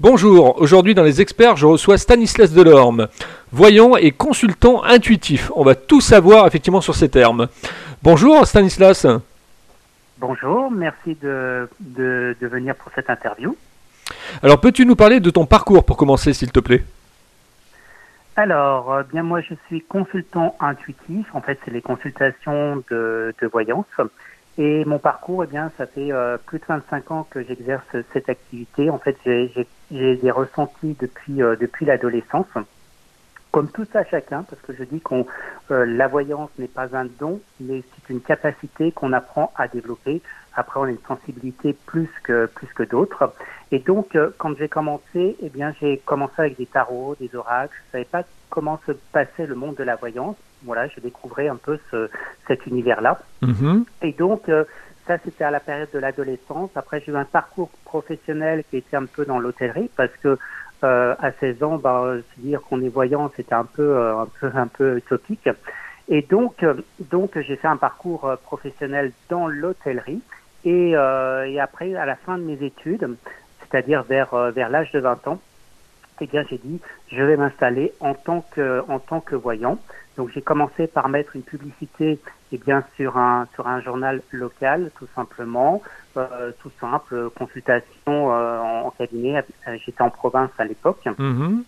Bonjour, aujourd'hui dans les experts, je reçois Stanislas Delorme, voyant et consultant intuitif. On va tout savoir effectivement sur ces termes. Bonjour Stanislas. Bonjour, merci de, de, de venir pour cette interview. Alors peux-tu nous parler de ton parcours pour commencer s'il te plaît? Alors, euh, bien moi je suis consultant intuitif, en fait c'est les consultations de, de voyance. Et mon parcours, eh bien, ça fait euh, plus de 25 ans que j'exerce cette activité. En fait, j'ai des ressentis depuis euh, depuis l'adolescence, comme tout ça chacun, parce que je dis qu'on euh, la voyance n'est pas un don, mais c'est une capacité qu'on apprend à développer. Après, on a une sensibilité plus que plus que d'autres. Et donc, euh, quand j'ai commencé, eh bien, j'ai commencé avec des tarots, des oracles. Je savais pas comment se passait le monde de la voyance. Voilà, je découvrais un peu ce, cet univers-là. Mhm. Et donc, euh, ça, c'était à la période de l'adolescence. Après, j'ai eu un parcours professionnel qui était un peu dans l'hôtellerie parce que euh, à 16 ans, bah, se dire qu'on est voyant, c'était un peu, euh, un peu, un peu utopique. Et donc, donc, j'ai fait un parcours professionnel dans l'hôtellerie. Et, et après, à la fin de mes études, c'est-à-dire vers, vers l'âge de 20 ans, eh bien, j'ai dit, je vais m'installer en tant que, en tant que voyant. Donc, j'ai commencé par mettre une publicité, eh bien, sur un, sur un journal local, tout simplement, euh, tout simple, consultation euh, en, en cabinet. Euh, J'étais en province à l'époque. Mhm.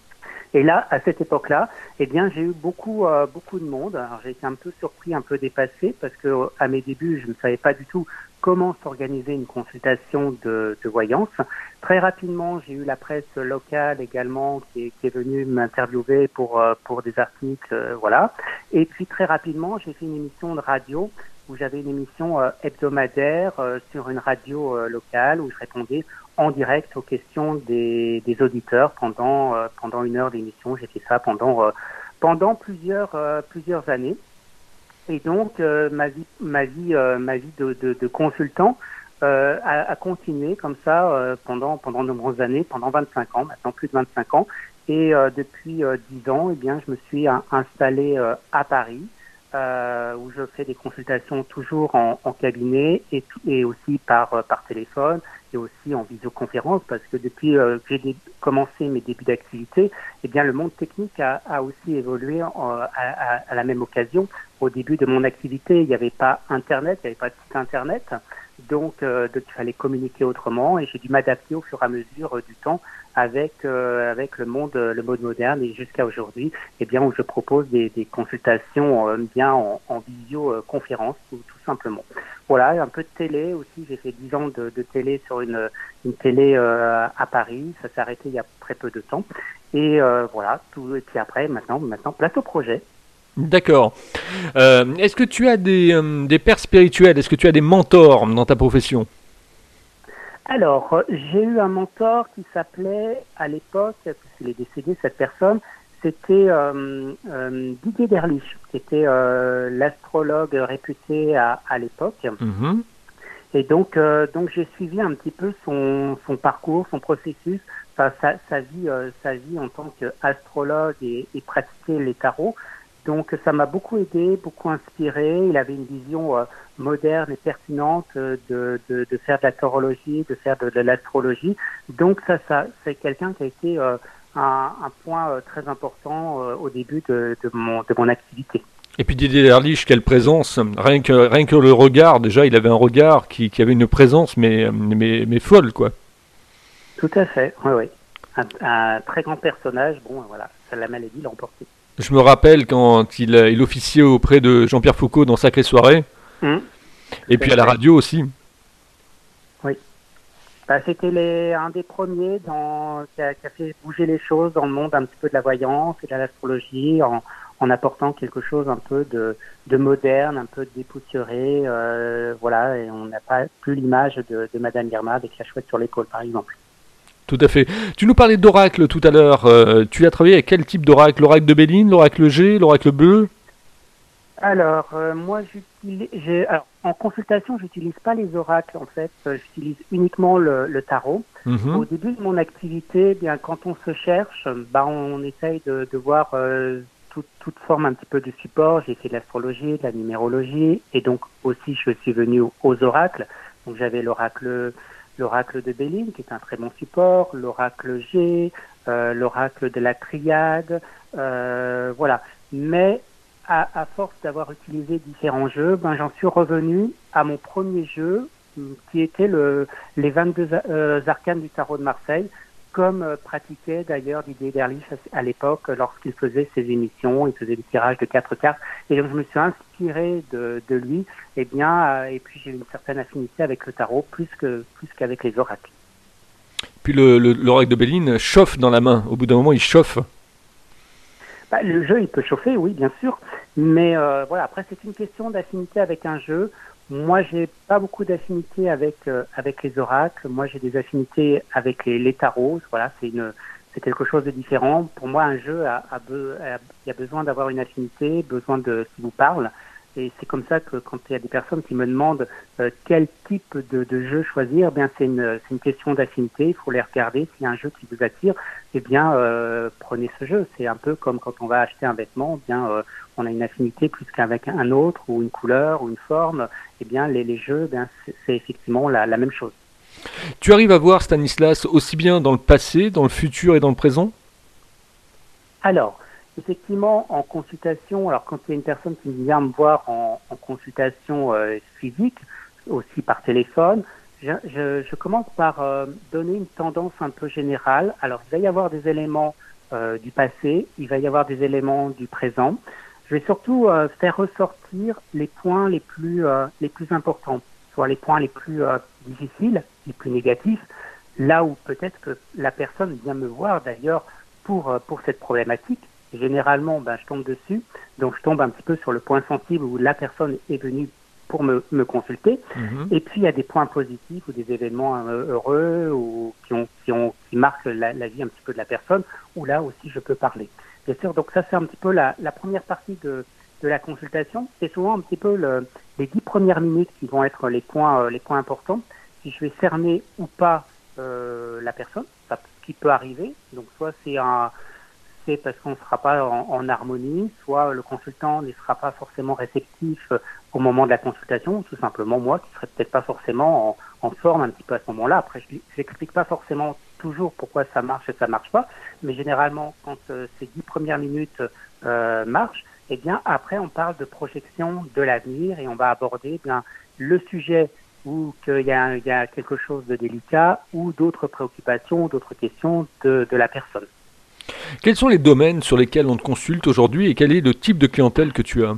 Et là, à cette époque-là, eh bien, j'ai eu beaucoup, euh, beaucoup de monde. Alors, j'ai été un peu surpris, un peu dépassé, parce que euh, à mes débuts, je ne savais pas du tout comment s'organiser une consultation de, voyance. Très rapidement, j'ai eu la presse locale également qui est, qui est venue m'interviewer pour, euh, pour des articles, euh, voilà. Et puis très rapidement, j'ai fait une émission de radio où j'avais une émission euh, hebdomadaire sur une radio locale où je répondais en direct aux questions des, des auditeurs pendant pendant une heure d'émission. J'ai fait ça pendant pendant plusieurs plusieurs années. Et donc euh, ma vie ma vie euh, ma vie de, de, de consultant euh, a, a continué comme ça euh, pendant pendant de nombreuses années, pendant 25 ans, maintenant plus de 25 ans. Et euh, depuis euh, 10 ans, eh bien, je me suis in- installé euh, à Paris, euh, où je fais des consultations toujours en, en cabinet et, et aussi par euh, par téléphone aussi en visioconférence, parce que depuis euh, que j'ai commencé mes débuts d'activité, eh bien, le monde technique a, a aussi évolué euh, à- à la même occasion. Au début de mon activité, il n'y avait pas Internet, il n'y avait pas de site Internet. Donc, euh, donc, il fallait communiquer autrement et j'ai dû m'adapter au fur et à mesure euh, du temps avec euh, avec le monde euh, le monde moderne et jusqu'à aujourd'hui, eh bien où je propose des, des consultations euh, bien en, en visioconférence tout, tout simplement. Voilà, un peu de télé aussi. J'ai fait 10 ans de, de télé sur une une télé à Paris. Ça s'est arrêté il y a très peu de temps. Et voilà, tout. Et puis après, maintenant, maintenant, plateau projet. D'accord. Euh, Est-ce que tu as des, euh, des pères spirituels? Est-ce que tu as des mentors dans ta profession? Alors, j'ai eu un mentor qui s'appelait, à l'époque, puisqu'il est décédé, cette personne, c'était euh, euh, Didier Derlich, qui était l'astrologue réputé à, à l'époque. Mhm. Et donc, donc j'ai suivi un petit peu son, son parcours, son processus, sa, sa vie, sa vie en tant qu'astrologue et, et pratiquer les tarots. Donc, ça m'a beaucoup aidé, beaucoup inspiré. Il avait une vision euh, moderne et pertinente euh, de, de, de faire de la tarologie, de faire de, de l'astrologie. Donc, ça, ça c'est quelqu'un qui a été euh, un, un point très important euh, au début de, de, mon, de mon activité. Et puis Didier Derlich, quelle présence rien que, rien que le regard, déjà, il avait un regard qui, qui avait une présence, mais, mais, mais folle, quoi. Tout à fait, oui, oui. Un, un très grand personnage. Bon, voilà, ça, la maladie l'a emporté. Je me rappelle quand il, il officiait auprès de Jean-Pierre Foucault dans Sacrée Soirée, Hum. et puis à la radio aussi. Bah, C'était les- un des premiers dans, qui, a, qui a fait bouger les choses dans le monde un petit peu de la voyance et de l'astrologie en, en apportant quelque chose un peu de, de moderne, un peu dépoussiéré. Euh, voilà, et on n'a pas plus l'image de, de Madame Irma avec la chouette sur l'épaule, par exemple. Tout à fait. Tu nous parlais d'oracle tout à l'heure. Euh, tu as travaillé avec quel type d'oracle? L'oracle de Béline, l'oracle G, l'oracle bleu? Alors, euh, moi, j'utilise, en consultation, j'utilise pas les oracles, en fait. Euh, J'utilise uniquement le, le tarot. Mhm. Au début de mon activité, eh bien quand on se cherche, bah on essaye de, de voir euh, toute, toute forme un petit peu de support. J'ai fait de l'astrologie, de la numérologie, et donc aussi je suis venu aux, aux oracles. Donc j'avais l'oracle l'oracle de Béline, qui est un très bon support, l'oracle G, l'oracle de la triade, voilà. Mais à, à force d'avoir utilisé différents jeux, ben, j'en suis revenu à mon premier jeu, qui était le, les 22 arcanes du tarot de Marseille, comme euh, pratiquait d'ailleurs Didier Derlich à, l'époque lorsqu'il faisait ses émissions, il faisait des tirages de quatre cartes. Et donc je me suis inspiré de, de lui, et eh bien, euh, et puis j'ai une certaine affinité avec le tarot plus que plus qu'avec les oracles. Puis l'oracle de Béline chauffe dans la main. Au bout d'un moment, il chauffe. Bah, le jeu, il peut chauffer, oui, bien sûr. Mais euh, voilà, après, c'est une question d'affinité avec un jeu. Moi, j'ai pas beaucoup d'affinités avec euh, avec les oracles. Moi, j'ai des affinités avec les, les tarots. Voilà, c'est une c'est quelque chose de différent. Pour moi, un jeu a, a, a, a besoin d'avoir une affinité, besoin de qui vous parle. Et c'est comme ça que quand il y a des personnes qui me demandent euh, quel type de, de, jeu choisir, eh bien c'est une, une question d'affinité. Il faut les regarder. S'il y a un jeu qui vous attire, eh bien euh, prenez ce jeu. C'est un peu comme quand on va acheter un vêtement. Eh bien euh, on a une affinité plus qu'avec un autre ou une couleur ou une forme. Eh bien les, les jeux, eh c'est effectivement la, la même chose. Tu arrives à voir Stanislas aussi bien dans le passé, dans le futur et dans le présent? Alors, Effectivement, en consultation, alors quand il y a une personne qui vient me voir en, consultation euh, physique, aussi par téléphone, je, commence par euh, donner une tendance un peu générale. Alors, il va y avoir des éléments euh, du passé, il va y avoir des éléments du présent. Je vais surtout faire ressortir les points les plus les plus importants, soit les points les plus difficiles, les plus négatifs, là où peut-être que la personne vient me voir d'ailleurs pour pour cette problématique généralement, ben, je tombe dessus. Donc, je tombe un petit peu sur le point sensible où la personne est venue pour me, me consulter. Mm-hmm. Et puis, il y a des points positifs ou des événements euh, heureux ou qui, ont, qui, ont, qui marquent la, la, vie un petit peu de la personne, où là aussi, je peux parler. Bien sûr, donc ça, c'est un petit peu la, la première partie de, de la consultation. C'est souvent un petit peu le, les dix premières minutes qui vont être les points, euh, les points importants. Si je vais cerner ou pas euh, la personne, ça, qui peut arriver. Donc, soit c'est un parce qu'on ne sera pas en, harmonie, soit le consultant ne sera pas forcément réceptif euh, au moment de la consultation, ou tout simplement moi qui serais peut-être pas forcément en, forme un petit peu à ce moment-là. Après, je n'explique pas forcément toujours pourquoi ça marche et ça marche pas, mais généralement quand euh, ces dix premières minutes euh, marchent, eh bien après on parle de projection de l'avenir et on va aborder eh bien le sujet ou qu'il y, y, a quelque chose de délicat ou d'autres préoccupations, d'autres questions de la personne. Quels sont les domaines sur lesquels on te consulte aujourd'hui et quel est le type de clientèle que tu as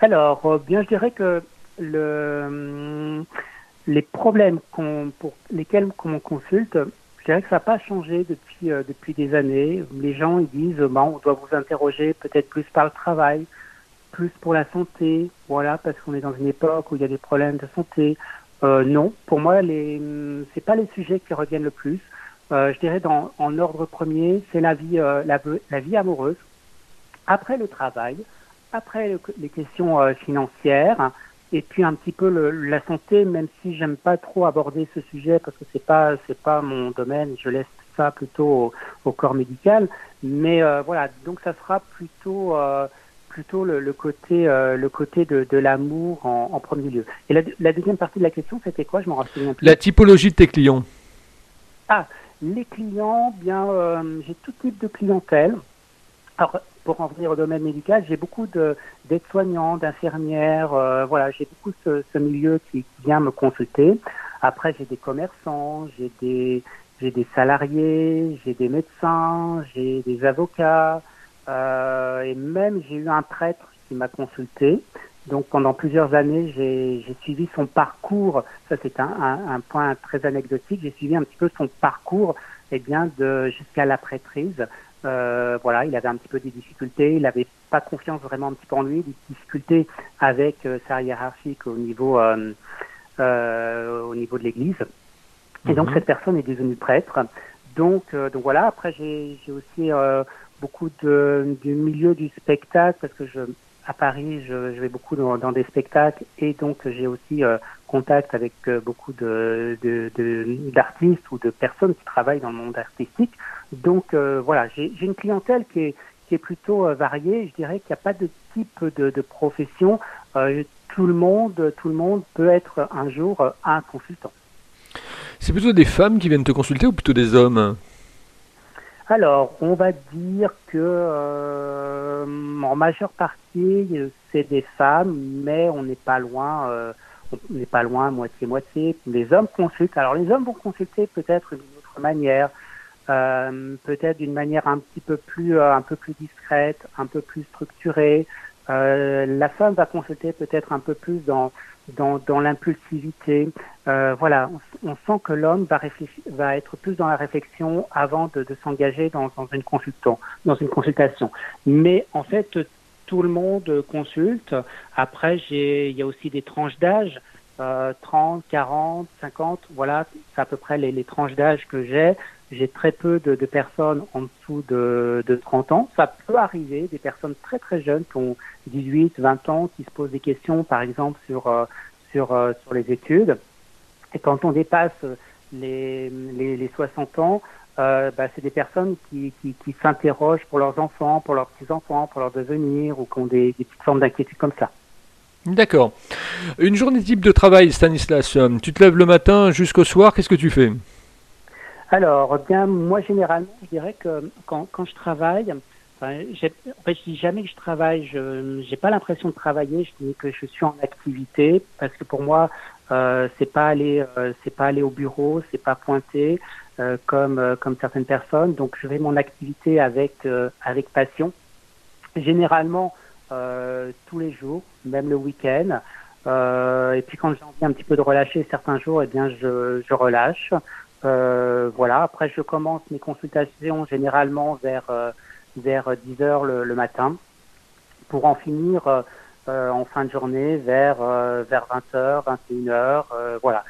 Alors, euh, bien, je dirais que le, les problèmes pour lesquels on consulte, je dirais que ça n'a pas changé depuis, euh, depuis des années. Les gens ils disent bah, on doit vous interroger peut-être plus par le travail, plus pour la santé, voilà, parce qu'on est dans une époque où il y a des problèmes de santé. Non, pour moi, les c'est pas les sujets qui reviennent le plus. Euh, je dirais dans, en ordre premier, c'est la vie, euh, la, la, vie amoureuse. Après le travail, après le, les questions euh, financières, et puis un petit peu le, la santé, même si j'aime pas trop aborder ce sujet parce que c'est pas c'est pas mon domaine, je laisse ça plutôt au, au corps médical. Mais euh, voilà, donc ça sera plutôt euh, plutôt le, le côté le côté de, de l'amour en, en, premier lieu. Et la, la, deuxième partie de la question, c'était quoi? Je m'en rappelle plus. La typologie de tes clients. Ah, les clients, bien, euh, j'ai tout type de clientèle. Alors, pour en venir au domaine médical, j'ai beaucoup d'aides-soignants, d'infirmières, euh, voilà, j'ai beaucoup ce, milieu qui, qui, vient me consulter. Après, j'ai des commerçants, j'ai des, j'ai des salariés, j'ai des médecins, j'ai des avocats, euh, et même j'ai eu un prêtre qui m'a consulté. Donc pendant plusieurs années, j'ai suivi son parcours. Ça c'est un, un, un, point très anecdotique. J'ai suivi un petit peu son parcours, eh bien de jusqu'à la prêtrise. Euh, voilà, il avait un petit peu des difficultés. Il n'avait pas confiance vraiment un petit peu en lui, des difficultés avec euh, sa hiérarchique au niveau euh, au niveau de l'Église. Et donc -hmm. cette personne est devenue prêtre. Donc donc voilà. Après j'ai aussi beaucoup de, du milieu du spectacle parce que je à Paris, je, vais beaucoup dans, des spectacles et donc j'ai aussi euh, contact avec euh, beaucoup de, d'artistes ou de personnes qui travaillent dans le monde artistique. Donc euh, voilà, j'ai, une clientèle qui est, qui est plutôt variée. Je dirais qu'il n'y a pas de type de, de profession. Tout le monde, tout le monde peut être un jour un consultant. C'est plutôt des femmes qui viennent te consulter ou plutôt des hommes? Alors, on va dire que euh, en majeure partie, c'est des femmes, mais on n'est pas loin, euh, on n'est pas loin moitié-moitié. Les hommes consultent. Alors, les hommes vont consulter peut-être d'une autre manière. Euh, peut-être d'une manière un petit peu plus un peu plus discrète, un peu plus structurée. la femme va consulter peut-être un peu plus dans dans, dans l'impulsivité. Euh, voilà, on, sent que l'homme va, va être plus dans la réflexion avant de, de s'engager dans, dans, une dans une consultation. Mais en fait, tout le monde consulte. Après, il y a aussi des tranches d'âge. Euh, 30, 40, 50, voilà, c'est à peu près les, les tranches d'âge que j'ai. J'ai très peu de, personnes en dessous de, de 30 ans. Ça peut arriver, des personnes très très jeunes qui ont 18, 20 ans, qui se posent des questions, par exemple, sur, euh, sur, euh, sur les études. Et quand on dépasse les, les, les 60 ans, euh, bah, c'est des personnes qui, qui, qui s'interrogent pour leurs enfants, pour leurs petits-enfants, pour leur devenir, ou qui ont des, des petites formes d'inquiétude comme ça. D'accord. Une journée type de travail, Stanislas, tu te lèves le matin jusqu'au soir, qu'est-ce que tu fais? Alors, bien, moi, généralement, je dirais que quand, quand je travaille, enfin, en fait, je dis jamais que je travaille, je n'ai pas l'impression de travailler, je dis que je suis en activité, parce que pour moi, euh, c'est pas aller, euh, c'est pas aller au bureau, c'est pas pointer euh, comme euh, comme certaines personnes. Donc, je vais mon activité avec euh, avec passion. Généralement, tous les jours, même le week-end. et puis quand j'ai envie un petit peu de relâcher certains jours, eh bien, je, je relâche. Euh, voilà. Après, je commence mes consultations généralement vers euh, vers 10 heures le, matin, pour en finir euh, en fin de journée vers vers 20 heures, 21 heures. voilà.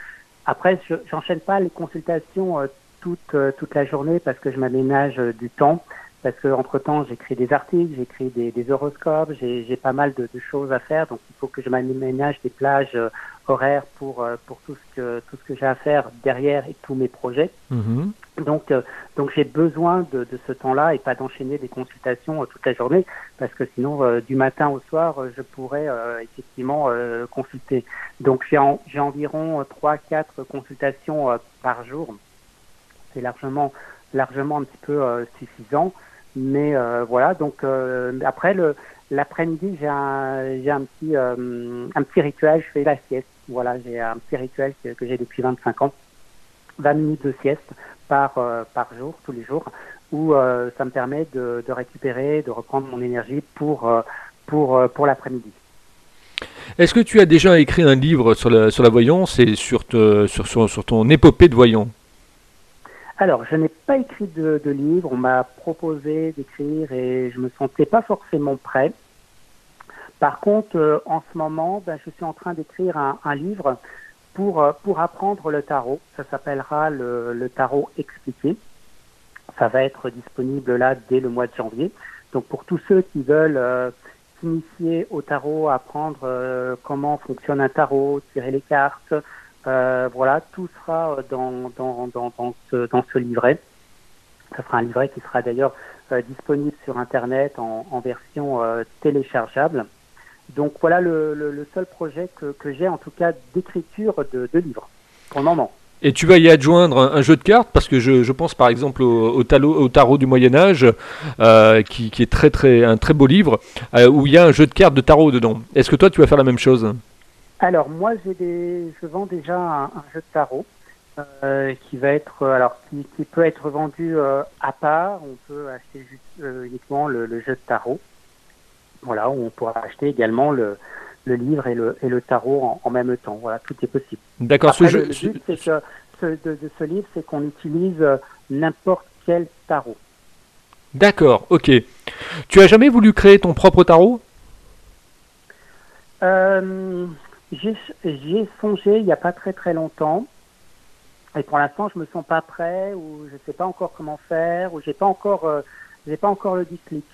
Après, je j'enchaîne pas les consultations toute toute la journée parce que je m'aménage du temps parce que entre temps j'écris des articles, j'écris des, des, horoscopes, j'ai pas mal de, de, choses à faire, donc il faut que je m'aménage des plages euh, horaires pour euh, pour tout ce que tout ce que j'ai à faire derrière et tous mes projets. Mm-hmm. Donc euh, donc j'ai besoin de, de ce temps-là et pas d'enchaîner des consultations toute la journée parce que sinon du matin au soir je pourrais effectivement consulter. Donc j'ai j'ai environ trois quatre consultations par jour. C'est largement largement un petit peu suffisant. Mais euh, voilà, donc euh, après l'après-midi, j'ai un petit euh, rituel, je fais la sieste. Voilà, j'ai un petit rituel que, j'ai depuis 25 ans, 20 minutes de sieste par jour, tous les jours, où ça me permet de, récupérer, de reprendre mon énergie pour l'après-midi. Est-ce que tu as déjà écrit un livre sur la, voyance et sur ton épopée de voyant? Alors, je n'ai pas écrit de, de livre. On m'a proposé d'écrire et je me sentais pas forcément prêt. Par contre, euh, en ce moment, ben, je suis en train d'écrire un, un, livre pour euh, pour apprendre le tarot. Ça s'appellera le, le, tarot expliqué. Ça va être disponible là dès le mois de janvier. Donc, pour tous ceux qui veulent euh, s'initier au tarot, apprendre euh, comment fonctionne un tarot, tirer les cartes, voilà, tout sera dans, dans, dans, dans, ce, dans ce livret. Ce sera un livret qui sera d'ailleurs euh, disponible sur Internet en, version euh, téléchargeable. Donc voilà le, le, seul projet que, que j'ai en tout cas d'écriture de, de livres pour le moment. Et tu vas y adjoindre un, jeu de cartes parce que je, je pense par exemple au, talo, au tarot du Moyen Âge, euh, qui, qui, est très très un très beau livre euh, où il y a un jeu de cartes de tarot dedans. Est-ce que toi tu vas faire la même chose? Alors moi j'ai des, je vends déjà un, un jeu de tarot euh, qui va être, alors qui, qui peut être vendu euh, à part. On peut acheter juste, euh, uniquement le, le, jeu de tarot. Voilà, on pourra acheter également le, le livre et le, et le tarot en, en, même temps. Voilà, tout est possible. D'accord. Ce jeu, le, le but c'est que ce, de, de, ce livre, c'est qu'on utilise euh, n'importe quel tarot. D'accord, ok. Tu as jamais voulu créer ton propre tarot? Euh, J'y ai songé il n'y a pas très très longtemps. Et pour l'instant, je me sens pas prêt ou je sais pas encore comment faire ou j'ai pas encore euh, j'ai pas encore le déclic.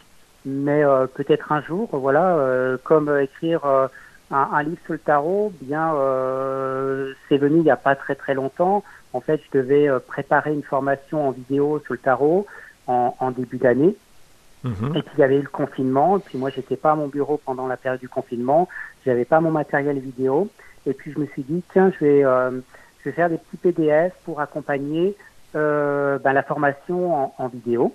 Mais euh, peut-être un jour, voilà, euh, comme écrire euh, un, un, livre sur le tarot, bien euh, c'est venu il n'y a pas très très longtemps. En fait, je devais préparer une formation en vidéo sur le tarot en, en début d'année. Mmh. Et puis il y avait eu le confinement. Et puis moi, j'étais pas à mon bureau pendant la période du confinement. J'avais pas mon matériel vidéo. Et puis je me suis dit, tiens, je vais, euh, je vais faire des petits PDF pour accompagner euh, ben, la formation en, vidéo.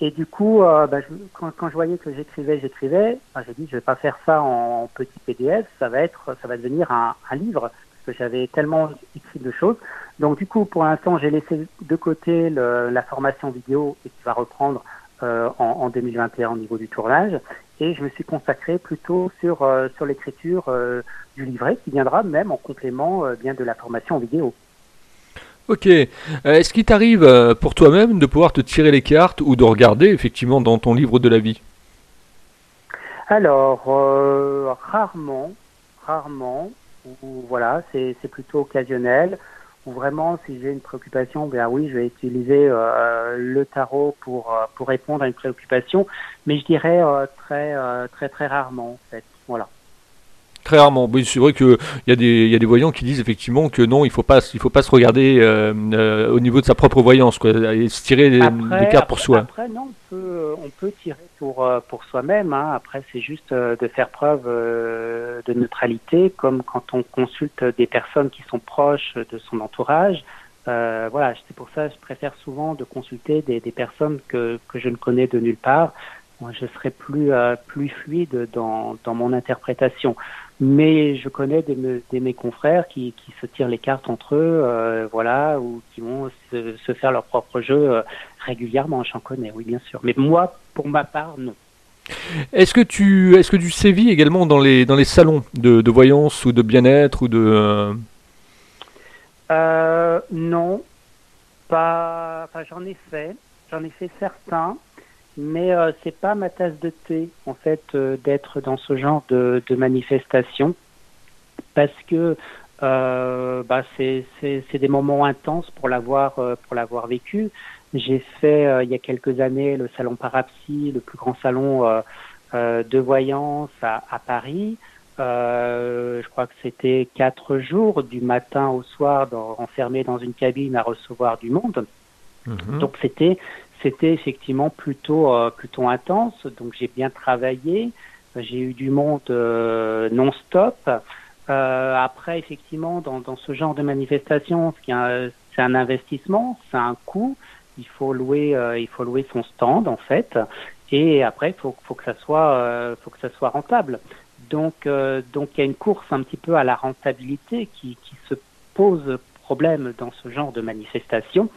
Et du coup, euh, ben, quand, quand, je voyais que j'écrivais, j'écrivais, ben, j'ai dit je vais pas faire ça en, petit PDF, ça va être, ça va devenir un, livre parce que j'avais tellement écrit de choses. Donc du coup, pour l'instant, j'ai laissé de côté la formation vidéo et qui va reprendre en, en, 2021 au niveau du tournage. Et je me suis consacré plutôt sur, euh, sur l'écriture euh, du livret qui viendra même en complément bien de la formation vidéo. Ok. Est-ce qu'il t'arrive pour toi-même de pouvoir te tirer les cartes ou de regarder effectivement dans ton livre de la vie? Alors, rarement, rarement. Ou, voilà, c'est plutôt occasionnel vraiment, si j'ai une préoccupation, bien oui, je vais utiliser euh, le tarot pour, euh, pour répondre à une préoccupation, mais je dirais euh, très, très, très rarement, en fait. Voilà. Très rarement. Oui, c'est vrai qu'il y, a des, y a des voyants qui disent effectivement que non, il ne faut, pas, il faut pas se regarder au niveau de sa propre voyance, quoi, et se tirer des, cartes pour soi. Après, non, on peut, on peut tirer pour, pour soi-même. Hein. Après, c'est juste de faire preuve de neutralité, comme quand on consulte des personnes qui sont proches de son entourage. Euh, voilà, c'est pour ça que je préfère souvent de consulter des, des personnes que, que, je ne connais de nulle part. Moi, je serai plus euh, plus fluide dans, dans mon interprétation. Mais je connais des, des mes confrères qui, qui, se tirent les cartes entre eux, euh, voilà, ou qui vont se, se faire leur propre jeu euh, régulièrement. J'en connais, oui, bien sûr. Mais moi, pour ma part, non. Est-ce que tu est-ce que tu sévis également dans les dans les salons de, de voyance ou de bien-être ou de euh non pas enfin j'en ai fait j'en ai fait certains mais euh, c'est pas ma tasse de thé en fait euh, d'être dans ce genre de, de manifestation parce que euh, bah c'est des moments intenses pour l'avoir pour l'avoir vécu j'ai fait euh, il y a quelques années le salon Parapsy, le plus grand salon euh, euh, de voyance à, à Paris. je crois que c'était quatre jours du matin au soir dans, enfermé dans une cabine à recevoir du monde. Mhm. Donc c'était c'était effectivement plutôt plutôt intense. Donc j'ai bien travaillé. J'ai eu du monde non-stop. Euh, après, effectivement, dans, dans, ce genre de manifestation, c'est un investissement, c'est un coût il faut louer, euh, il faut louer son stand en fait, et après faut, faut que ça soit, euh, faut que ça soit rentable. Donc, euh, donc il y a une course un petit peu à la rentabilité qui, qui se pose problème dans ce genre de manifestation.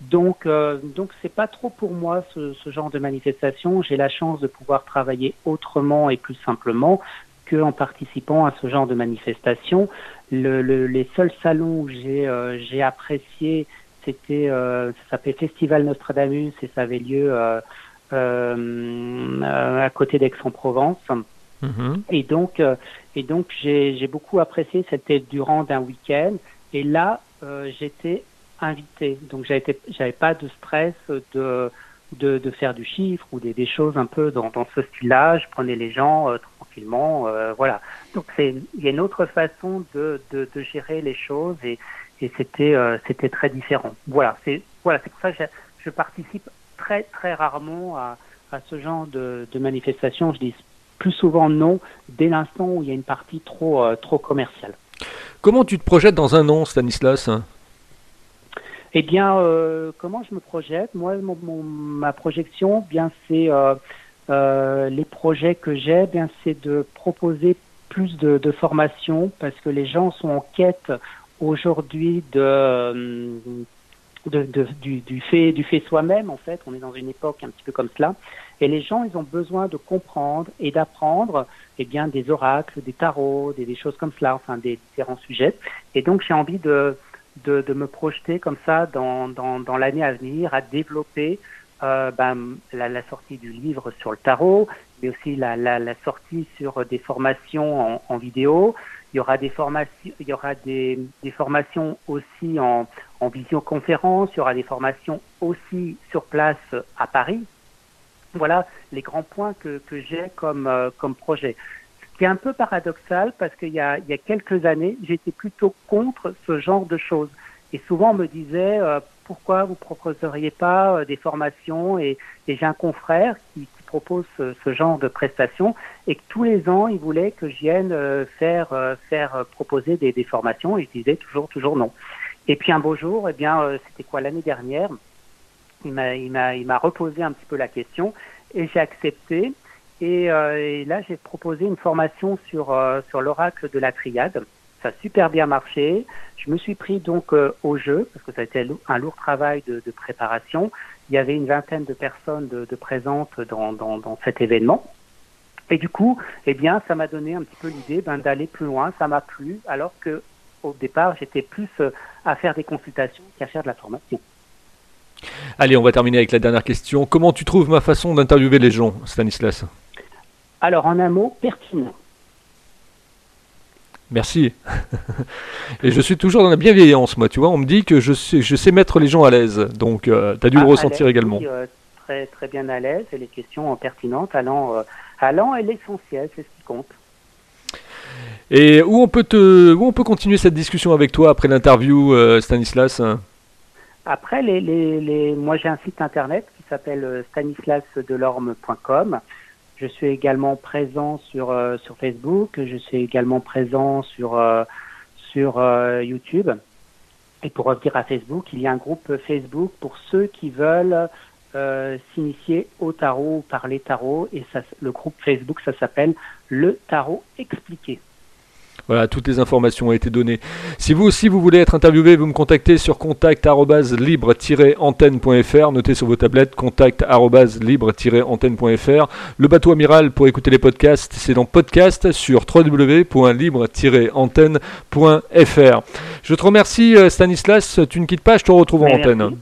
Donc, euh, donc c'est pas trop pour moi ce, ce genre de manifestation. J'ai la chance de pouvoir travailler autrement et plus simplement que en participant à ce genre de manifestation. Le, le, les seuls salons où j'ai euh, j'ai apprécié c'était, euh, ça s'appelait Festival Nostradamus et ça avait lieu euh, euh, à côté d'Aix-en-Provence. Mhm. Et donc, et donc j'ai beaucoup apprécié. C'était durant d'un week-end. Et là, j'étais invité. Donc, j'avais pas de stress de, de, faire du chiffre ou des, choses un peu dans, ce style-là. Je prenais les gens tranquillement. voilà. Donc, il y a une autre façon de, de, gérer les choses et, euh, c'était très différent. Voilà, c'est voilà, pour ça que je, participe très très rarement à, à ce genre de, de manifestations. Je dis plus souvent non dès l'instant où il y a une partie trop euh, trop commerciale. Comment tu te projettes dans un an, Stanislas? Eh bien, euh, comment je me projette? Moi, mon, mon, ma projection, bien c'est euh, les projets que j'ai, bien c'est de proposer plus de, de formations parce que les gens sont en quête aujourd'hui de, de, de, du, du fait du fait soi-même en fait. On est dans une époque un petit peu comme cela. Et les gens ils ont besoin de comprendre et d'apprendre eh bien des oracles des tarots des, des choses comme cela enfin des différents sujets. Et donc j'ai envie de, de, de me projeter comme ça dans dans, dans l'année à venir à développer euh, ben, la, la, sortie du livre sur le tarot mais aussi la, la, la sortie sur des formations en, en vidéo il y aura des formations, il y aura des, des formations aussi en, en visioconférence, il y aura des formations aussi sur place à Paris. Voilà les grands points que, que j'ai comme, euh, comme projet. Ce qui est un peu paradoxal parce qu'il y a, il y a quelques années, j'étais plutôt contre ce genre de choses. Et souvent on me disait euh, pourquoi vous proposeriez pas euh, des formations et, et j'ai un confrère qui, propose ce, genre de prestations et que tous les ans, ils voulaient que je vienne euh, faire, euh, faire proposer des, des, formations et je disais toujours, toujours non. Et puis un beau jour, eh bien, c'était quoi l'année dernière Il m'a, il m'a, il m'a reposé un petit peu la question et j'ai accepté. Et, et là, j'ai proposé une formation sur sur l'oracle de la triade. Ça a super bien marché. Je me suis pris donc au jeu parce que ça a été un lourd travail de, préparation. Il y avait une vingtaine de personnes de, présentes dans, dans, cet événement. Et du coup, eh bien, ça m'a donné un petit peu l'idée ben, d'aller plus loin. Ça m'a plu, alors que au départ, j'étais plus euh, à faire des consultations qu'à faire de la formation. Allez, on va terminer avec la dernière question. Comment tu trouves ma façon d'interviewer les gens, Stanislas? Alors, en un mot, pertinent. Merci. Et je suis toujours dans la bienveillance, moi, tu vois. On me dit que je sais, je sais mettre les gens à l'aise. Donc, euh, tu as dû Ah, le à ressentir également. oui, euh, très, très bien à l'aise et les questions pertinentes allant, euh, allant est l'essentiel, c'est ce qui compte. Et où on peut te, où on peut continuer cette discussion avec toi après l'interview, euh, Stanislas? Après, les, les, les, moi j'ai un site internet qui s'appelle euh, stanislasdelorme.com. Je suis également présent sur, euh, sur Facebook, je suis également présent sur, euh, sur euh, YouTube. Et pour revenir à Facebook, il y a un groupe Facebook pour ceux qui veulent s'initier au tarot ou parler tarot. Et le groupe Facebook, ça s'appelle Le Tarot Expliqué. Voilà, toutes les informations ont été données. Si vous aussi vous voulez être interviewé, vous me contactez sur contact@libre-antenne.fr. Notez sur vos tablettes contact@libre-antenne.fr. Le bateau amiral pour écouter les podcasts, c'est dans podcast sur www.libre-antenne.fr. Je te remercie euh, Stanislas, tu ne quittes pas, je te retrouve en Merci. antenne.